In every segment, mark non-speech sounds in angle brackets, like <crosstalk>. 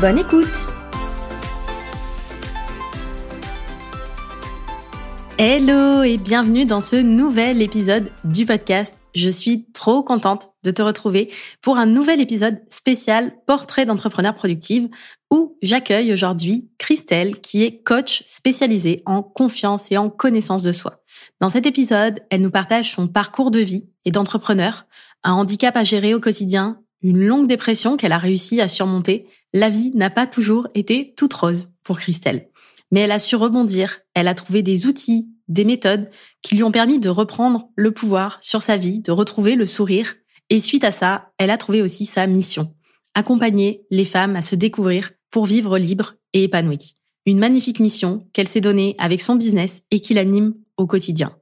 Bonne écoute Hello et bienvenue dans ce nouvel épisode du podcast. Je suis trop contente de te retrouver pour un nouvel épisode spécial Portrait d'entrepreneur productive où j'accueille aujourd'hui Christelle qui est coach spécialisée en confiance et en connaissance de soi. Dans cet épisode, elle nous partage son parcours de vie et d'entrepreneur, un handicap à gérer au quotidien, une longue dépression qu'elle a réussi à surmonter. La vie n'a pas toujours été toute rose pour Christelle. Mais elle a su rebondir, elle a trouvé des outils, des méthodes qui lui ont permis de reprendre le pouvoir sur sa vie, de retrouver le sourire. Et suite à ça, elle a trouvé aussi sa mission. Accompagner les femmes à se découvrir pour vivre libre et épanouie. Une magnifique mission qu'elle s'est donnée avec son business et qui l'anime au quotidien.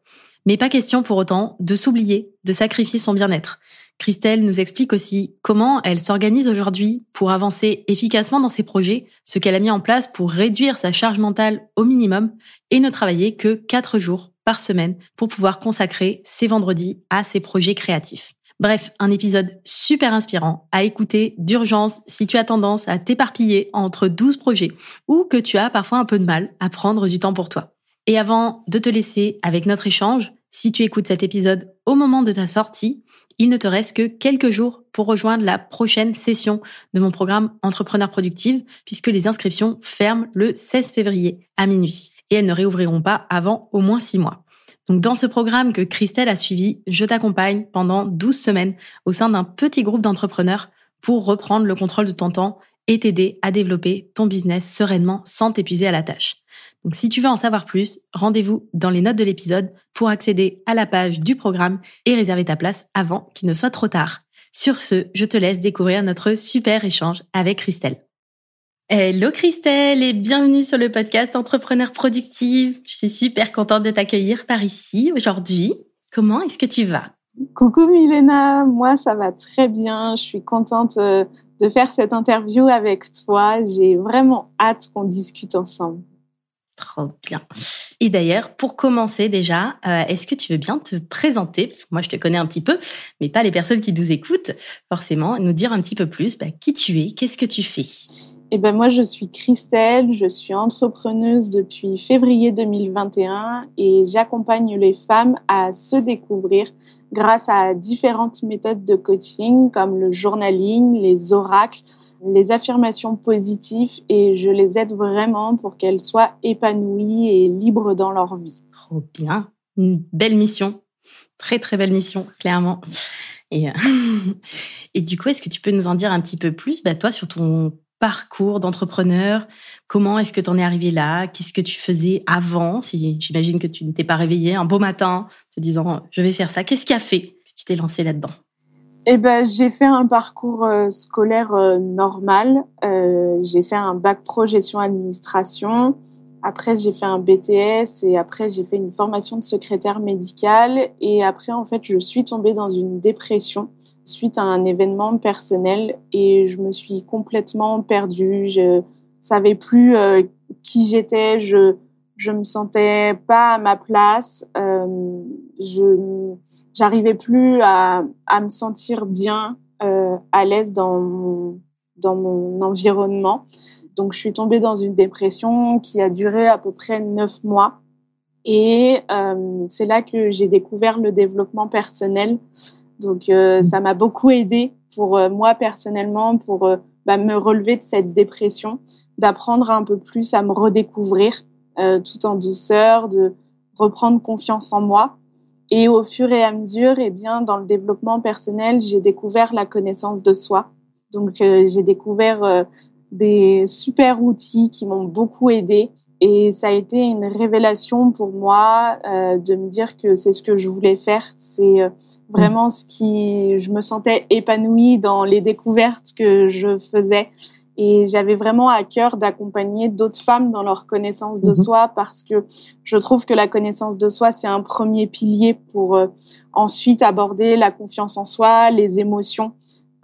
Mais pas question pour autant de s'oublier, de sacrifier son bien-être. Christelle nous explique aussi comment elle s'organise aujourd'hui pour avancer efficacement dans ses projets, ce qu'elle a mis en place pour réduire sa charge mentale au minimum et ne travailler que quatre jours par semaine pour pouvoir consacrer ses vendredis à ses projets créatifs. Bref, un épisode super inspirant à écouter d'urgence si tu as tendance à t'éparpiller entre 12 projets ou que tu as parfois un peu de mal à prendre du temps pour toi. Et avant de te laisser avec notre échange, si tu écoutes cet épisode au moment de ta sortie, il ne te reste que quelques jours pour rejoindre la prochaine session de mon programme Entrepreneur Productive, puisque les inscriptions ferment le 16 février à minuit et elles ne réouvriront pas avant au moins six mois. Donc dans ce programme que Christelle a suivi, je t'accompagne pendant 12 semaines au sein d'un petit groupe d'entrepreneurs pour reprendre le contrôle de ton temps et t'aider à développer ton business sereinement sans t'épuiser à la tâche. Donc si tu veux en savoir plus, rendez-vous dans les notes de l'épisode pour accéder à la page du programme et réserver ta place avant qu'il ne soit trop tard. Sur ce, je te laisse découvrir notre super échange avec Christelle. Hello Christelle et bienvenue sur le podcast Entrepreneur Productive. Je suis super contente de t'accueillir par ici aujourd'hui. Comment est-ce que tu vas? Coucou Milena, moi ça va très bien. Je suis contente euh, de faire cette interview avec toi. J'ai vraiment hâte qu'on discute ensemble. Trop bien. Et d'ailleurs, pour commencer déjà, euh, est-ce que tu veux bien te présenter? Parce que moi, je te connais un petit peu, mais pas les personnes qui nous écoutent, forcément, nous dire un petit peu plus bah, qui tu es, qu'est-ce que tu fais? Eh ben moi, je suis Christelle, je suis entrepreneuse depuis février 2021 et j'accompagne les femmes à se découvrir grâce à différentes méthodes de coaching comme le journaling, les oracles, les affirmations positives et je les aide vraiment pour qu'elles soient épanouies et libres dans leur vie. Trop bien. Une belle mission. Très, très belle mission, clairement. Et, euh, <laughs> et du coup, est-ce que tu peux nous en dire un petit peu plus, bah, toi, sur ton parcours d'entrepreneur Comment est-ce que tu en es arrivé là? Qu'est-ce que tu faisais avant? Si j'imagine que tu ne t'es pas réveillé un beau matin te disant je vais faire ça. Qu'est-ce qui a fait que tu t'es lancé là-dedans? Eh ben, j'ai fait un parcours euh, scolaire euh, normal. Euh, j'ai fait un bac pro gestion administration. Après, j'ai fait un BTS et après, j'ai fait une formation de secrétaire médical. Et après, en fait, je suis tombée dans une dépression suite à un événement personnel et je me suis complètement perdue. Je savais plus qui j'étais. Je je me sentais pas à ma place. Euh, je j'arrivais plus à, à me sentir bien, euh, à l'aise dans mon, dans mon environnement. Donc je suis tombée dans une dépression qui a duré à peu près neuf mois. Et euh, c'est là que j'ai découvert le développement personnel. Donc euh, ça m'a beaucoup aidé pour euh, moi personnellement pour bah, me relever de cette dépression, d'apprendre un peu plus à me redécouvrir tout en douceur, de reprendre confiance en moi. Et au fur et à mesure, eh bien, dans le développement personnel, j'ai découvert la connaissance de soi. Donc, j'ai découvert des super outils qui m'ont beaucoup aidé. Et ça a été une révélation pour moi de me dire que c'est ce que je voulais faire. C'est vraiment ce qui, je me sentais épanouie dans les découvertes que je faisais Et j'avais vraiment à cœur d'accompagner d'autres femmes dans leur connaissance de mhm. soi parce que je trouve que la connaissance de soi, c'est un premier pilier pour euh, ensuite aborder la confiance en soi, les émotions.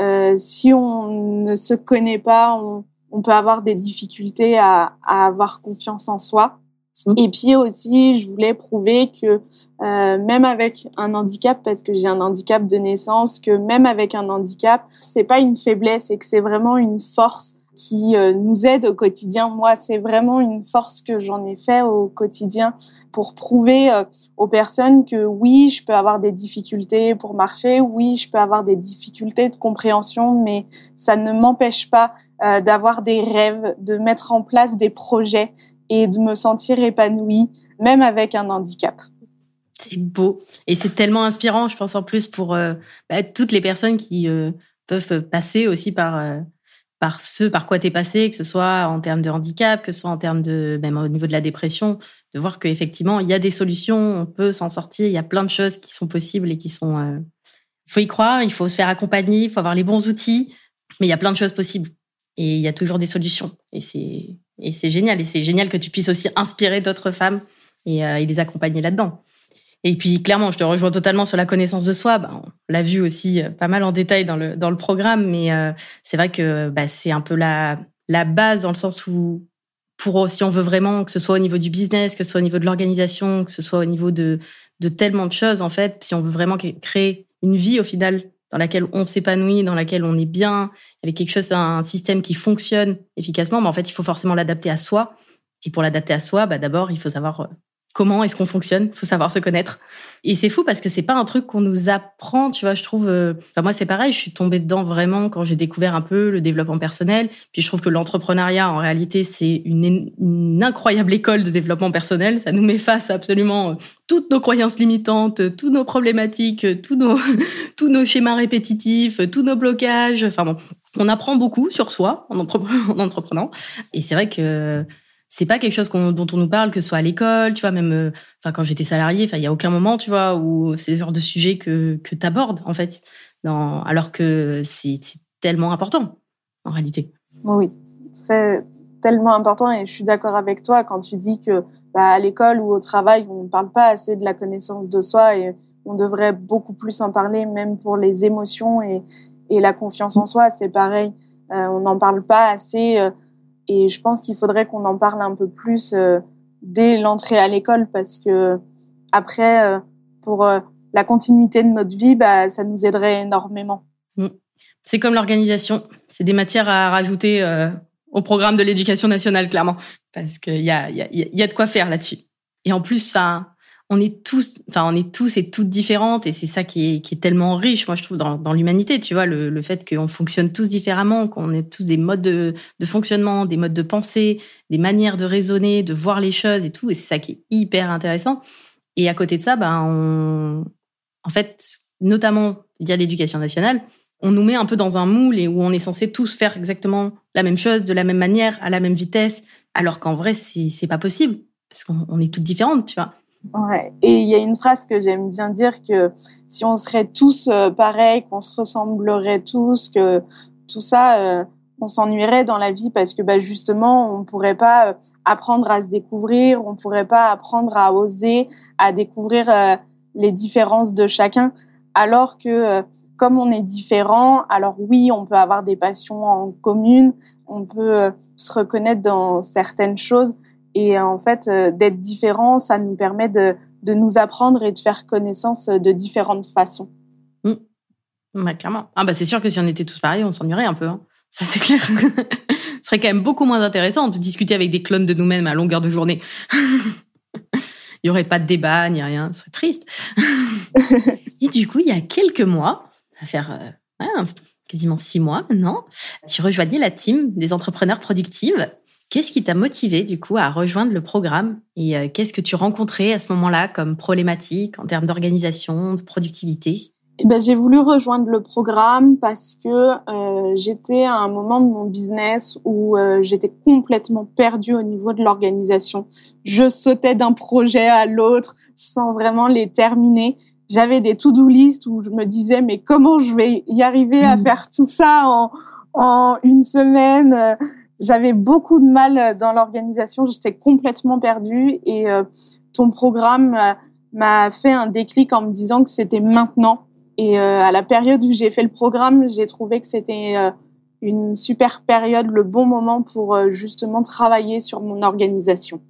Euh, si on ne se connaît pas, on, on peut avoir des difficultés à, à, avoir confiance en soi. Mhm. Et puis aussi, je voulais prouver que euh, même avec un handicap, parce que j'ai un handicap de naissance, que même avec un handicap, c'est pas une faiblesse et que c'est vraiment une force qui euh, nous aide au quotidien. Moi, c'est vraiment une force que j'en ai fait au quotidien pour prouver euh, aux personnes que oui, je peux avoir des difficultés pour marcher, oui, je peux avoir des difficultés de compréhension, mais ça ne m'empêche pas euh, d'avoir des rêves, de mettre en place des projets et de me sentir épanouie, même avec un handicap. C'est beau et c'est tellement inspirant, je pense en plus pour bah, toutes les personnes qui peuvent passer aussi par par ce par quoi tu es passé, que ce soit en termes de handicap, que ce soit en termes de même au niveau de la dépression, de voir qu'effectivement il y a des solutions, on peut s'en sortir, il y a plein de choses qui sont possibles et qui sont. Euh... Il faut y croire, il faut se faire accompagner, il faut avoir les bons outils, mais il y a plein de choses possibles et il y a toujours des solutions et c'est et c'est génial et c'est génial que tu puisses aussi inspirer d'autres femmes et, euh, et les accompagner là-dedans. Et puis clairement, je te rejoins totalement sur la connaissance de soi. Bah, on l'a vu aussi euh, pas mal en détail dans le dans le programme, mais euh, c'est vrai que bah, c'est un peu la la base dans le sens où pour si on veut vraiment que ce soit au niveau du business, que ce soit au niveau de l'organisation, que ce soit au niveau de de tellement de choses en fait, si on veut vraiment créer une vie au final dans laquelle on s'épanouit, dans laquelle on est bien, avec quelque chose, un système qui fonctionne efficacement, mais bah, en fait, il faut forcément l'adapter à soi. Et pour l'adapter à soi, bah, d'abord, il faut savoir euh, comment est-ce qu'on fonctionne. Faut savoir se connaître. Et c'est fou parce que c'est pas un truc qu'on nous apprend, tu vois. Je trouve. Euh, moi c'est pareil. Je suis tombée dedans vraiment quand j'ai découvert un peu le développement personnel. Puis je trouve que l'entrepreneuriat en réalité c'est une, incroyable école de développement personnel. Ça nous met face absolument euh, toutes nos croyances limitantes, toutes nos problématiques, tous nos <laughs> tous nos schémas répétitifs, tous nos blocages. Enfin bon, on apprend beaucoup sur soi en <laughs> entreprenant. Et c'est vrai que c'est pas quelque chose dont on nous parle que ce soit à l'école tu vois même euh, enfin quand j'étais salarié enfin il y a aucun moment tu vois où c'est le genre de sujet que que t'abordes en fait. Alors que c'est tellement important en réalité. Oui très tellement important et je suis d'accord avec toi quand tu dis que bah, à l'école ou au travail on ne parle pas assez de la connaissance de soi et on devrait beaucoup plus en parler même pour les émotions et et la confiance en soi c'est pareil. Euh, on n'en parle pas assez euh, et je pense qu'il faudrait qu'on en parle un peu plus euh, dès l'entrée à l'école parce que après, euh, pour euh, la continuité de notre vie, bah, ça nous aiderait énormément. Mm. C'est comme l'organisation. C'est des matières à rajouter au programme de l'éducation nationale, clairement, parce qu'il y a, y, a, y a de quoi faire là-dessus. Et en plus, enfin, on est tous, enfin, on est tous et toutes différentes, et c'est ça qui est, tellement riche, moi je trouve, dans, dans l'humanité. Tu vois, le, le fait qu'on fonctionne tous différemment, qu'on ait tous des modes de, de, fonctionnement, des modes de pensée, des manières de raisonner, de voir les choses et tout, et c'est ça qui est hyper intéressant. Et à côté de ça, ben, on, en fait, notamment via l'éducation nationale, on nous met un peu dans un moule et où on est censé tous faire exactement la même chose, de la même manière, à la même vitesse, alors qu'en vrai, c'est pas possible parce qu'on est toutes différentes, tu vois. Ouais. Et il y a une phrase que j'aime bien dire que si on serait tous euh, pareils, qu'on se ressemblerait tous, que tout ça, euh, on s'ennuierait dans la vie parce que bah, justement, on pourrait pas euh, apprendre à se découvrir, on pourrait pas apprendre à oser, à découvrir les différences de chacun, alors que comme on est différent, alors oui, on peut avoir des passions en commune, on peut se reconnaître dans certaines choses, et en fait, euh, d'être différent, ça nous permet de, de, nous apprendre et de faire connaissance de différentes façons. Mmh. Bah, clairement. Ah bah c'est sûr que si on était tous pareils, on s'ennuierait un peu. Hein. Ça c'est clair. <laughs> Ce serait quand même beaucoup moins intéressant de discuter avec des clones de nous-mêmes à longueur de journée. <laughs> il y aurait pas de débat ni rien. Ce serait triste. <laughs> et du coup, il y a quelques mois, ça va faire euh, quasiment six mois maintenant, tu rejoignais la team des entrepreneurs productives Qu'est-ce qui t'a motivé du coup à rejoindre le programme et euh, qu'est-ce que tu rencontrais à ce moment-là comme problématique en termes d'organisation, de productivité? Eh ben, j'ai voulu rejoindre le programme parce que euh, j'étais à un moment de mon business où euh, j'étais complètement perdue au niveau de l'organisation. Je sautais d'un projet à l'autre sans vraiment les terminer. J'avais des to-do list où je me disais mais comment je vais y arriver à mmh. faire tout ça en, en une semaine? J'avais beaucoup de mal dans l'organisation. J'étais complètement perdue et euh, ton programme m'a fait un déclic en me disant que c'était maintenant et euh, à la période où j'ai fait le programme, j'ai trouvé que c'était euh, une super période, le bon moment pour euh, justement travailler sur mon organisation.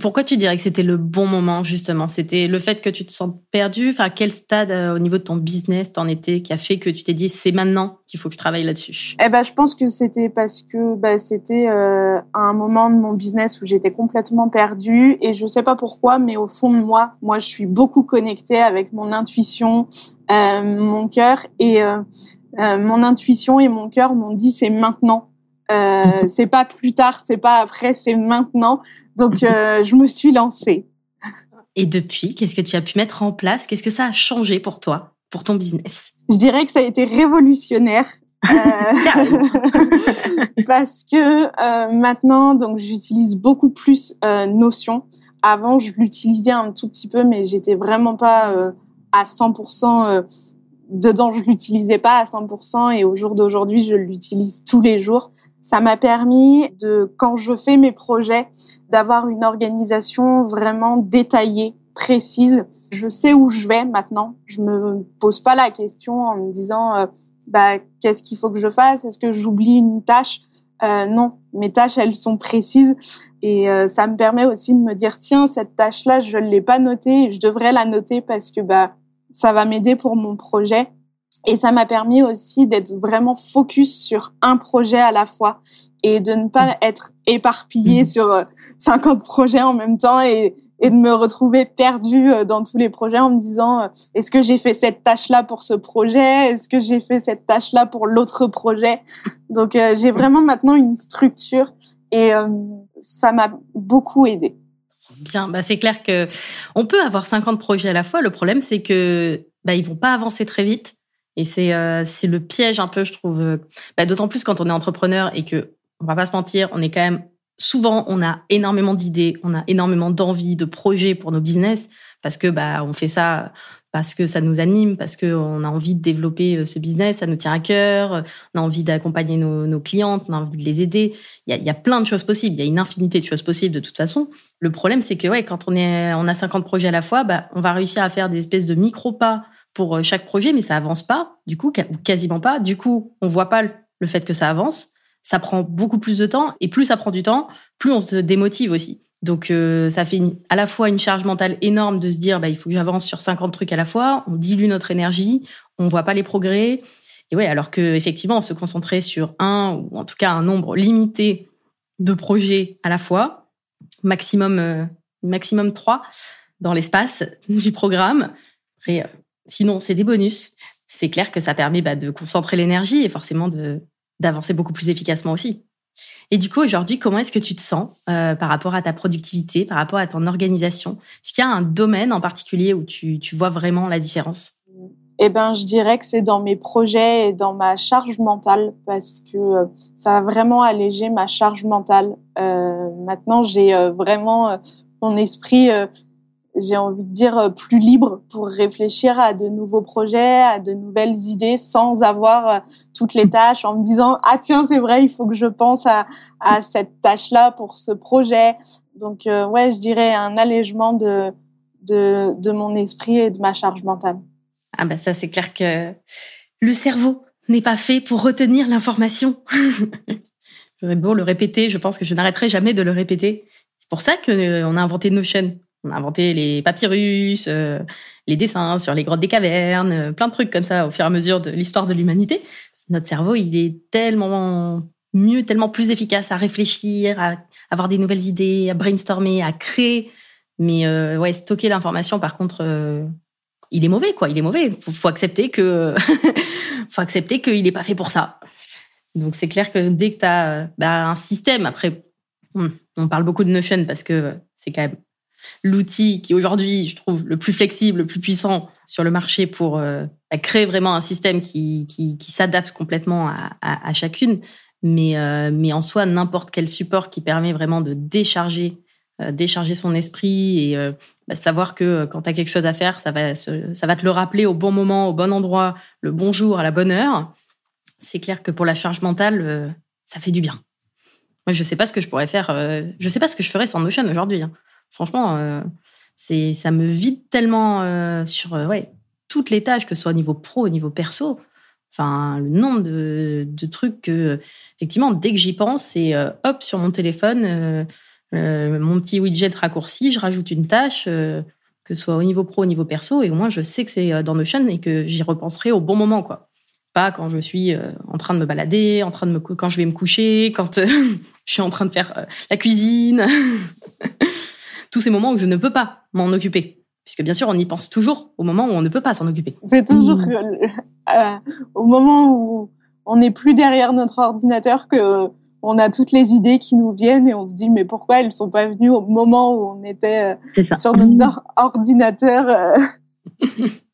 Pourquoi tu dirais que c'était le bon moment justement? C'était le fait que tu te sens perdu? Enfin, quel stade au niveau de ton business t'en étais qui a fait que tu t'es dit c'est maintenant qu'il faut que je travaille là-dessus? Eh ben, je pense que c'était parce que bah, c'était euh, un moment de mon business où j'étais complètement perdue et je sais pas pourquoi, mais au fond de moi, moi, je suis beaucoup connectée avec mon intuition, euh, mon cœur et euh, euh, mon intuition et mon cœur m'ont dit c'est maintenant. Euh, <laughs> c'est pas plus tard, c'est pas après, c'est maintenant. Donc euh, <laughs> je me suis lancée. Et depuis, qu'est-ce que tu as pu mettre en place? Qu'est-ce que ça a changé pour toi, pour ton business? Je dirais que ça a été révolutionnaire. <laughs> parce que maintenant, donc j'utilise beaucoup plus Notion. Avant, je l'utilisais un tout petit peu, mais j'étais vraiment pas à 100% euh, dedans. Je l'utilisais pas à 100% et au jour d'aujourd'hui, je l'utilise tous les jours. Ça m'a permis de, quand je fais mes projets, d'avoir une organisation vraiment détaillée, précise. Je sais où je vais maintenant. Je me pose pas la question en me disant, euh, bah, qu'est-ce qu'il faut que je fasse? Est-ce que j'oublie une tâche? Euh, non, mes tâches, elles sont précises et euh, ça me permet aussi de me dire tiens cette tâche-là, je ne l'ai pas notée, je devrais la noter parce que bah ça va m'aider pour mon projet. Et ça m'a permis aussi d'être vraiment focus sur un projet à la fois et de ne pas être éparpillé mmh. sur 50 euh, projets en même temps et, et de me retrouver perdue euh, dans tous les projets en me disant euh, est-ce que j'ai fait cette tâche-là pour ce projet? Est-ce que j'ai fait cette tâche-là pour l'autre projet? Donc j'ai vraiment maintenant une structure et ça m'a beaucoup aidé. Bien, bah c'est clair que on peut avoir 50 projets à la fois. Le problème c'est que bah ils vont pas avancer très vite. Et c'est c'est le piège un peu, je trouve. Bah, D'autant plus quand on est entrepreneur et que on va pas se mentir, on est quand même souvent on a énormément d'idées, on a énormément d'envie, de projets pour nos business parce que bah on fait ça parce que ça nous anime, parce que on a envie de développer euh, ce business, ça nous tient à cœur, on a envie d'accompagner nos, nos clientes, on a envie de les aider. Il y a, il y a plein de choses possibles, il y a une infinité de choses possibles de toute façon. Le problème c'est que ouais, quand on est on a 50 projets à la fois, bah on va réussir à faire des espèces de micro pas pour euh, chaque projet, mais ça avance pas, du coup quasiment pas. Du coup, on voit pas le fait que ça avance ça prend beaucoup plus de temps et plus ça prend du temps, plus on se démotive aussi. Donc euh, ça fait à la fois une charge mentale énorme de se dire bah il faut que j'avance sur 50 trucs à la fois, on dilue notre énergie, on voit pas les progrès. Et ouais, alors que effectivement, se concentrer sur un ou en tout cas un nombre limité de projets à la fois, maximum euh, maximum trois dans l'espace du programme. Sinon c'est des bonus. C'est clair que ça permet bah, de concentrer l'énergie et forcément d'avancer beaucoup plus efficacement aussi. Et du coup, aujourd'hui, comment est-ce que tu te sens euh, par rapport à ta productivité, par rapport à ton organisation? Est-ce qu'il y a un domaine en particulier où tu, tu vois vraiment la différence? Eh ben, je dirais que c'est dans mes projets et dans ma charge mentale parce que euh, ça a vraiment allégé ma charge mentale. Euh, maintenant, j'ai vraiment mon esprit j'ai envie de dire, euh, plus libre pour réfléchir à de nouveaux projets, à de nouvelles idées sans avoir euh, toutes les tâches en me disant, ah tiens, c'est vrai, il faut que je pense à, à cette tâche-là pour ce projet. Donc, euh, ouais, je dirais un allègement de, de, de mon esprit et de ma charge mentale. Ah ben ça, c'est clair que le cerveau n'est pas fait pour retenir l'information. <laughs> J'aurais beau le répéter, je pense que je n'arrêterai jamais de le répéter. C'est pour ça qu'on a inventé Notion on a inventé les papyrus, euh, les dessins sur les grottes des cavernes, euh, plein de trucs comme ça au fur et à mesure de l'histoire de l'humanité. Notre cerveau, il est tellement mieux, tellement plus efficace à réfléchir, à avoir des nouvelles idées, à brainstormer, à créer. Mais euh, stocker l'information, par contre, il est mauvais, quoi. Il est mauvais. Faut, faut accepter que, <laughs> faut accepter qu'il n'est pas fait pour ça. Donc c'est clair que dès que tu as bah, un système, après, on parle beaucoup de Notion parce que c'est quand même l'outil qui aujourd'hui, je trouve, le plus flexible, le plus puissant sur le marché pour bah, créer vraiment un système qui, qui, s'adapte complètement à, chacune. Mais, mais en soi, n'importe quel support qui permet vraiment de décharger euh, décharger son esprit et euh, bah, savoir que euh, quand tu as quelque chose à faire, ça va, ça va te le rappeler au bon moment, au bon endroit, le bon jour, à la bonne heure. C'est clair que pour la charge mentale, ça fait du bien. Moi, je sais pas ce que je pourrais faire. je sais pas ce que je ferais sans Notion aujourd'hui. Hein. Franchement, c'est ça me vide tellement sur ouais toutes les tâches, que ce soit au niveau pro, au niveau perso. Enfin, le nombre de, trucs que, effectivement, dès que j'y pense, c'est hop sur mon téléphone. Euh, mon petit widget raccourci, je rajoute une tâche, euh, que ce soit au niveau pro, au niveau perso, et au moins je sais que c'est euh, dans Notion et que j'y repenserai au bon moment, quoi. Pas quand je suis en train de me balader, en train de me quand je vais me coucher, quand <laughs> je suis en train de faire la cuisine. <laughs> Tous ces moments où je ne peux pas m'en occuper. Puisque bien sûr, on y pense toujours au moment où on ne peut pas s'en occuper. C'est toujours mmh. au moment où on n'est plus derrière notre ordinateur que on a toutes les idées qui nous viennent et on se dit mais pourquoi elles sont pas venues au moment où on était euh, sur notre ordinateur euh? <laughs>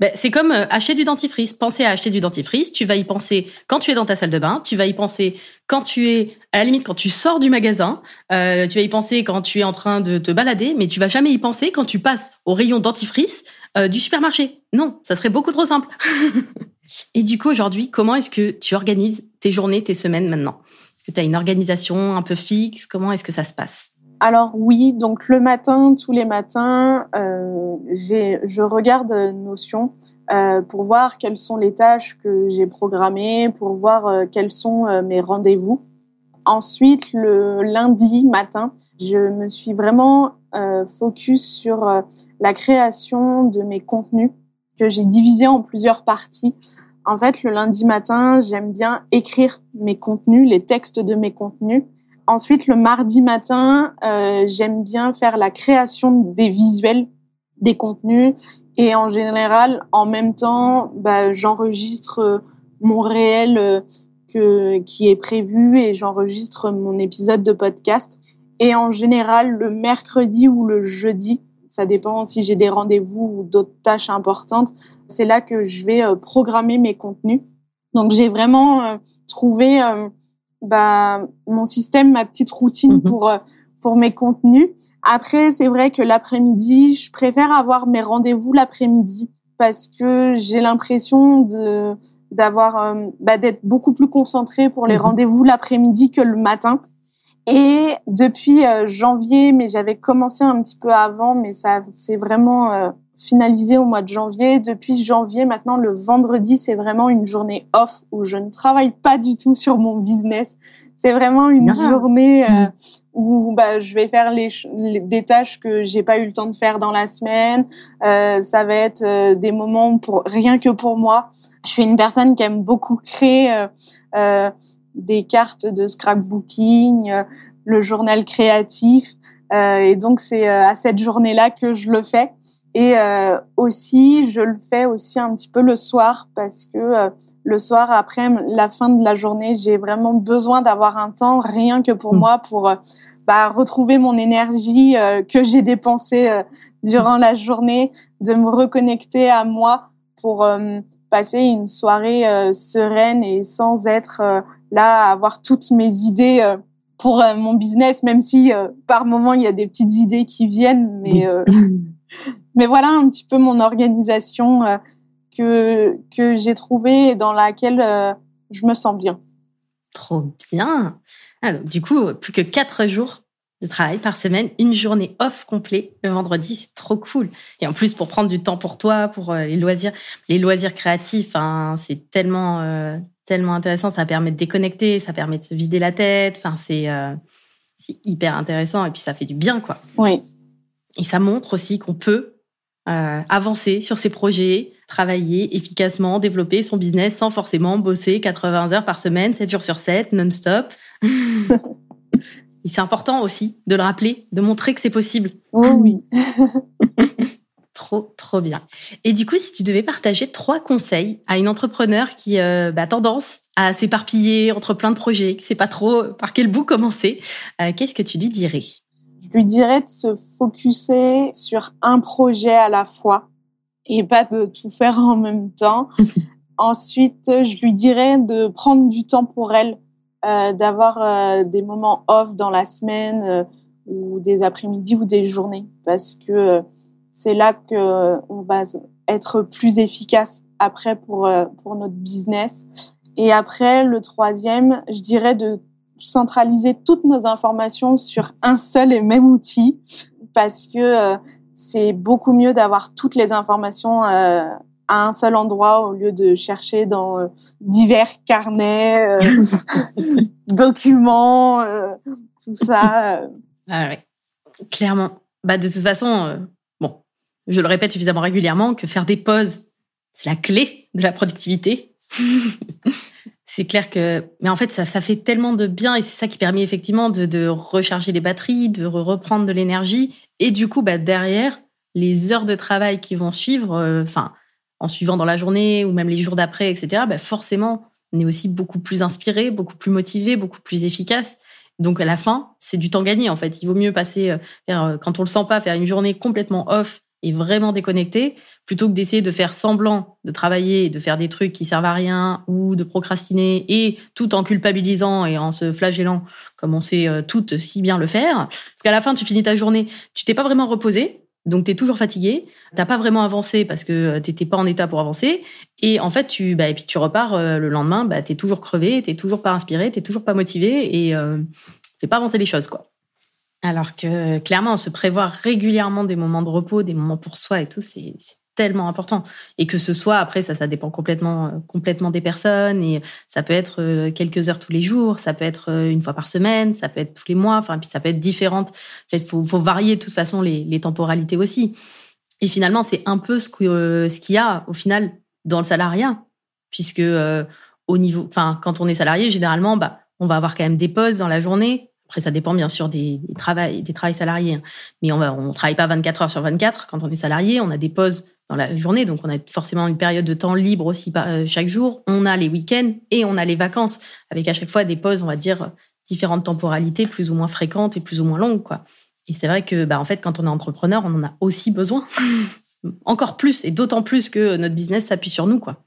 ben, c'est comme euh, acheter du dentifrice. Penser à acheter du dentifrice, tu vas y penser quand tu es dans ta salle de bain, tu vas y penser quand tu es, à la limite, quand tu sors du magasin, tu vas y penser quand tu es en train de te balader, mais tu vas jamais y penser quand tu passes au rayon dentifrice du supermarché. Non, ça serait beaucoup trop simple. <laughs> et du coup, aujourd'hui, comment est-ce que tu organises tes journées, tes semaines maintenant? Est-ce que tu as une organisation un peu fixe? Comment est-ce que ça se passe? Alors oui, donc le matin, tous les matins, euh, je regarde Notion euh, pour voir quelles sont les tâches que j'ai programmées, pour voir euh, quels sont mes rendez-vous. Ensuite, le lundi matin, je me suis vraiment focus sur la création de mes contenus que j'ai divisés en plusieurs parties. En fait, le lundi matin, j'aime bien écrire mes contenus, les textes de mes contenus. Ensuite, le mardi matin, euh, j'aime bien faire la création des visuels des contenus. Et en général, en même temps, bah, j'enregistre euh, mon réel euh, que, qui est prévu et j'enregistre mon épisode de podcast. Et en général, le mercredi ou le jeudi, ça dépend si j'ai des rendez-vous ou d'autres tâches importantes. C'est là que je vais euh, programmer mes contenus. Donc j'ai vraiment trouvé bah, mon système, ma petite routine mhm. pour pour mes contenus. Après, c'est vrai que l'après-midi, je préfère avoir mes rendez-vous l'après-midi parce que j'ai l'impression de d'avoir bah, d'être beaucoup plus concentrée pour les mhm. rendez-vous l'après-midi que le matin. Et depuis euh, janvier, mais j'avais commencé un petit peu avant, mais ça c'est vraiment euh, finalisé au mois de janvier. Depuis janvier, maintenant le vendredi, c'est vraiment une journée off où je ne travaille pas du tout sur mon business. C'est vraiment une ah. journée euh, mm. où bah, je vais faire les, des tâches que j'ai pas eu le temps de faire dans la semaine. ça va être des moments pour rien que pour moi. Je suis une personne qui aime beaucoup créer des cartes de scrapbooking, euh, le journal créatif. Euh, et donc c'est euh, à cette journée-là que je le fais. Et aussi, je le fais aussi un petit peu le soir parce que le soir, après la fin de la journée, j'ai vraiment besoin d'avoir un temps rien que pour mmh. moi pour bah, retrouver mon énergie que j'ai dépensée durant la journée, de me reconnecter à moi pour passer une soirée sereine et sans être là avoir toutes mes idées euh, pour euh, mon business, même si euh, par moment il y a des petites idées qui viennent, mais <laughs> mais voilà un petit peu mon organisation que que j'ai trouvée dans laquelle je me sens bien. Trop bien. Ah, du coup, plus que quatre jours de travail par semaine, une journée off complet le vendredi, c'est trop cool. Et en plus, pour prendre du temps pour toi, pour les loisirs, les loisirs créatifs, hein, c'est tellement, tellement intéressant. Ça permet de déconnecter, ça permet de se vider la tête. Enfin, c'est euh, c'est hyper intéressant et puis ça fait du bien, quoi. Oui. Et ça montre aussi qu'on peut euh, avancer sur ses projets, travailler efficacement, développer son business sans forcément bosser 80 heures par semaine, 7 jours sur 7, non-stop. <laughs> et c'est important aussi de le rappeler, de montrer que c'est possible. Oh oui. <laughs> Trop, trop bien. Et du coup, si tu devais partager trois conseils à une entrepreneur qui euh, bah, a tendance à s'éparpiller entre plein de projets, qui sait pas trop par quel bout commencer, euh, qu'est-ce que tu lui dirais? Je lui dirais de se focuser sur un projet à la fois et pas de tout faire en même temps. <laughs> Ensuite, je lui dirais de prendre du temps pour elle, euh, d'avoir des moments off dans la semaine ou des après-midi ou des journées, parce que c'est là que on va être plus efficace après pour pour notre business. Et après, le troisième, je dirais de centraliser toutes nos informations sur un seul et même outil, parce que c'est beaucoup mieux d'avoir toutes les informations euh, à un seul endroit au lieu de chercher dans euh, divers carnets, euh, <laughs> documents, euh, tout ça. Ah ouais, clairement. Bah de toute façon, je le répète suffisamment régulièrement que faire des pauses, c'est la clé de la productivité. <laughs> c'est clair que, mais en fait, ça, ça fait tellement de bien et c'est ça qui permet effectivement de, de recharger les batteries, de reprendre de l'énergie et du coup, bah derrière, les heures de travail qui vont suivre, enfin en suivant dans la journée ou même les jours d'après, etc., bah forcément, on est aussi beaucoup plus inspiré, beaucoup plus motivé, beaucoup plus efficace. Donc à la fin, c'est du temps gagné en fait. Il vaut mieux passer, euh, faire, euh, quand on le sent pas, faire une journée complètement off et vraiment déconnecté, plutôt que d'essayer de faire semblant de travailler de faire des trucs qui servent à rien ou de procrastiner et tout en culpabilisant et en se flagellant comme on sait euh, toutes si bien le faire. Parce qu'à la fin, tu finis ta journée, tu t'es pas vraiment reposé, donc, tu es toujours fatigué, t'as pas vraiment avancé parce que euh, t'étais pas en état pour avancer. Et en fait, tu, bah, et puis tu repars euh, le lendemain, bah, t'es toujours crevé, t'es toujours pas inspiré, t'es toujours pas motivé et euh, fait pas avancer les choses, quoi. Alors que clairement, se prévoir régulièrement des moments de repos, des moments pour soi et tout, c'est tellement important. Et que ce soit après ça ça dépend complètement euh, complètement des personnes et ça peut être euh, quelques heures tous les jours ça peut être euh, une fois par semaine ça peut être tous les mois enfin puis ça peut être différente en fait faut faut varier de toute façon les, temporalités aussi. Et finalement c'est un peu ce que ce qu'il y a au final dans le salariat puisque au niveau enfin quand on est salarié généralement bah on va avoir quand même des pauses dans la journée après, ça dépend bien sûr des, des des travails salariés. Hein. Mais on va, on travaille pas 24 heures sur 24. Quand on est salarié, on a des pauses dans la journée. Donc, on a forcément une période de temps libre aussi euh, chaque jour. On a les week-ends et on a les vacances avec à chaque fois des pauses, on va dire, différentes temporalités plus ou moins fréquentes et plus ou moins longues, quoi. Et c'est vrai que, bah, en fait, quand on est entrepreneur, on en a aussi besoin. <laughs> Encore plus et d'autant plus que notre business s'appuie sur nous, quoi.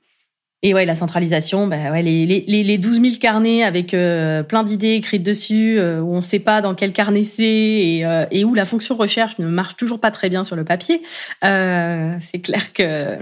Et ouais, la centralisation, bah ouais, les, les, les 12 000 carnets avec euh, plein d'idées écrites dessus, euh, où on ne sait pas dans quel carnet c'est et, euh, et, où la fonction recherche ne marche toujours pas très bien sur le papier. c'est clair que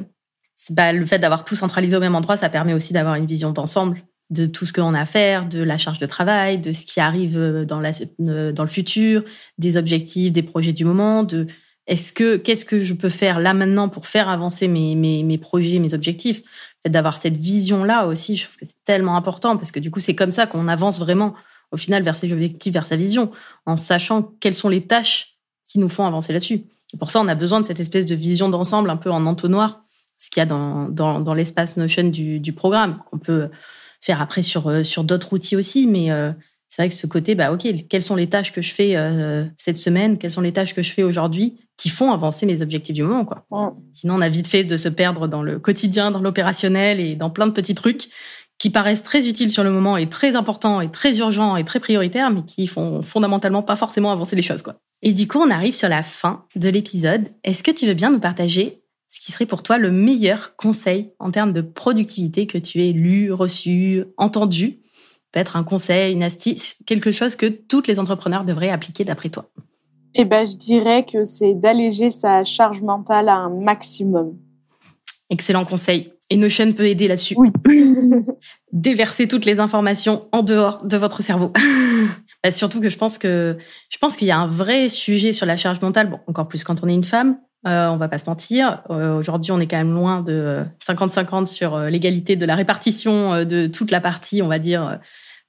bah, le fait d'avoir tout centralisé au même endroit, ça permet aussi d'avoir une vision d'ensemble de tout ce qu'on a à faire, de la charge de travail, de ce qui arrive dans, la, dans le futur, des objectifs, des projets du moment, de est-ce que qu'est-ce que je peux faire là maintenant pour faire avancer mes, mes, mes projets, mes objectifs? D'avoir cette vision-là aussi, je trouve que c'est tellement important parce que du coup, c'est comme ça qu'on avance vraiment au final vers ses objectifs, vers sa vision, en sachant quelles sont les tâches qui nous font avancer là-dessus. Pour ça, on a besoin de cette espèce de vision d'ensemble un peu en entonnoir, ce qu'il y a dans, dans, l'espace Notion du, du programme, qu'on peut faire après sur, euh, sur d'autres outils aussi, mais euh, c'est vrai que ce côté, bah ok, quelles sont les tâches que je fais euh, cette semaine, quelles sont les tâches que je fais aujourd'hui qui font avancer mes objectifs du moment, quoi. Sinon, on a vite fait de se perdre dans le quotidien, dans l'opérationnel et dans plein de petits trucs qui paraissent très utiles sur le moment et très importants et très urgents et très prioritaires, mais qui font fondamentalement pas forcément avancer les choses, quoi. Et du coup, on arrive sur la fin de l'épisode. Est-ce que tu veux bien nous partager ce qui serait pour toi le meilleur conseil en termes de productivité que tu aies lu, reçu, entendu? Peut-être un conseil, une astuce, quelque chose que toutes les entrepreneurs devraient appliquer d'après toi Eh ben, je dirais que c'est d'alléger sa charge mentale à un maximum. Excellent conseil. Et Notion peut aider là-dessus. Oui. <laughs> Déverser toutes les informations en dehors de votre cerveau. <laughs> Bah, surtout que je pense que je pense qu'il y a un vrai sujet sur la charge mentale. Bon, encore plus quand on est une femme. Euh, on va pas se mentir. Euh, Aujourd'hui, on est quand même loin de 50-50 sur euh, l'égalité de la répartition euh, de toute la partie, on va dire,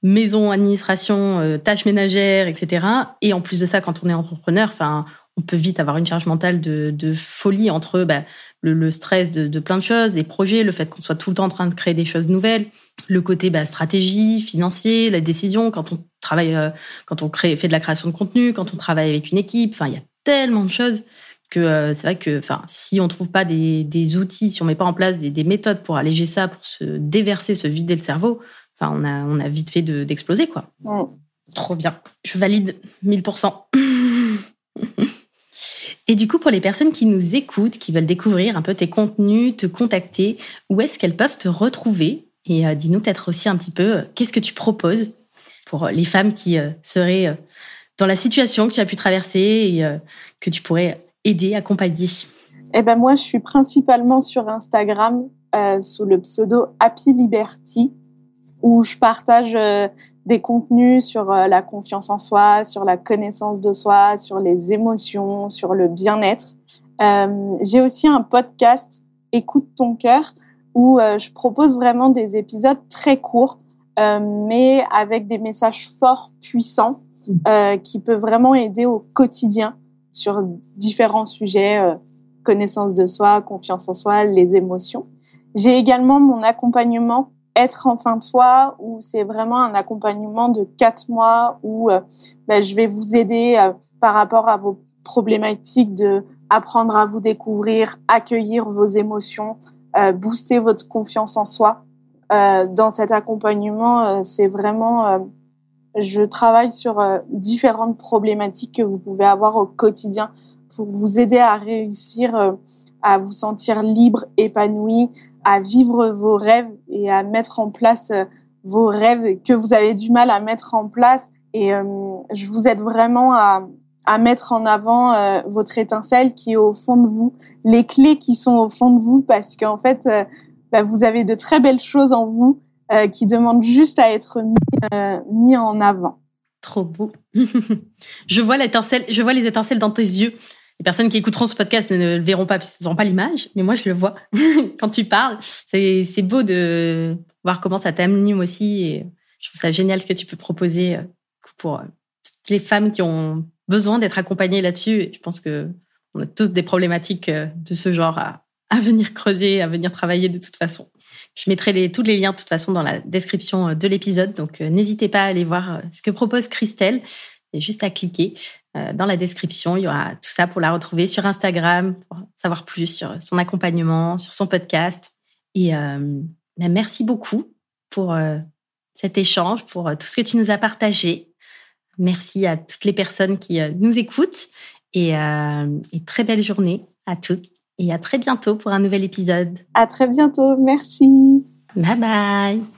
maison, administration, euh, tâches ménagères, etc. Et en plus de ça, quand on est entrepreneur, enfin, on peut vite avoir une charge mentale de, folie entre bah, le, stress de, plein de choses, des projets, le fait qu'on soit tout le temps en train de créer des choses nouvelles, le côté bah, stratégie, financier, la décision quand on travaille, euh, quand on crée, fait de la création de contenu, quand on travaille avec une équipe. Enfin, il y a tellement de choses que euh, c'est vrai que, enfin, si on trouve pas des, outils, si on met pas en place des méthodes pour alléger ça, pour se déverser, se vider le cerveau, Enfin, on a, on a vite fait d'exploser, quoi. Trop bien. Je valide 1000%. Et du coup, pour les personnes qui nous écoutent, qui veulent découvrir un peu tes contenus, te contacter, où est-ce qu'elles peuvent te retrouver? Et euh, dis-nous peut-être aussi un petit peu, euh, qu'est-ce que tu proposes pour les femmes qui seraient dans la situation que tu as pu traverser et que tu pourrais aider, accompagner? Eh ben moi, je suis principalement sur Instagram sous le pseudo Happy Liberty où je partage euh, des contenus sur euh, la confiance en soi, sur la connaissance de soi, sur les émotions, sur le bien-être. Euh, j'ai aussi un podcast Écoute ton cœur où je propose vraiment des épisodes très courts, mais avec des messages forts, puissants, qui peuvent vraiment aider au quotidien sur différents sujets, connaissance de soi, confiance en soi, les émotions. J'ai également mon accompagnement être en fin de soi où c'est vraiment un accompagnement de quatre mois où euh, ben, je vais vous aider euh, par rapport à vos problématiques de apprendre à vous découvrir, accueillir vos émotions, euh, booster votre confiance en soi. dans cet accompagnement, c'est vraiment, je travaille sur différentes problématiques que vous pouvez avoir au quotidien pour vous aider à réussir à vous sentir libre, épanoui, à vivre vos rêves et à mettre en place euh, vos rêves que vous avez du mal à mettre en place. Et euh, je vous aide vraiment à, à mettre en avant euh, votre étincelle qui est au fond de vous, les clés qui sont au fond de vous, parce qu'en fait, bah, vous avez de très belles choses en vous qui demandent juste à être mis, mis en avant. Trop beau. <laughs> je vois l'étincelle, je vois les étincelles dans tes yeux. Les personnes qui écouteront ce podcast ne le verront pas puisqu'ils n'auront pas l'image, mais moi je le vois <laughs> quand tu parles. C'est beau de voir comment ça t'anime aussi et je trouve ça génial ce que tu peux proposer euh, pour euh, toutes les femmes qui ont besoin d'être accompagnées là-dessus. Je pense que on a tous des problématiques euh, de ce genre à, à venir creuser, à venir travailler de toute façon. Je mettrai tous les liens de toute façon dans la description de l'épisode, donc n'hésitez pas à aller voir ce que propose Christelle. A juste à cliquer. Euh, dans la description, il y aura tout ça pour la retrouver sur Instagram, pour savoir plus sur son accompagnement, sur son podcast. Et euh, ben, merci beaucoup pour euh, cet échange, pour tout ce que tu nous as partagé. Merci à toutes les personnes qui nous écoutent et, et très belle journée à toutes et à très bientôt pour un nouvel épisode. À très bientôt, merci. Bye bye.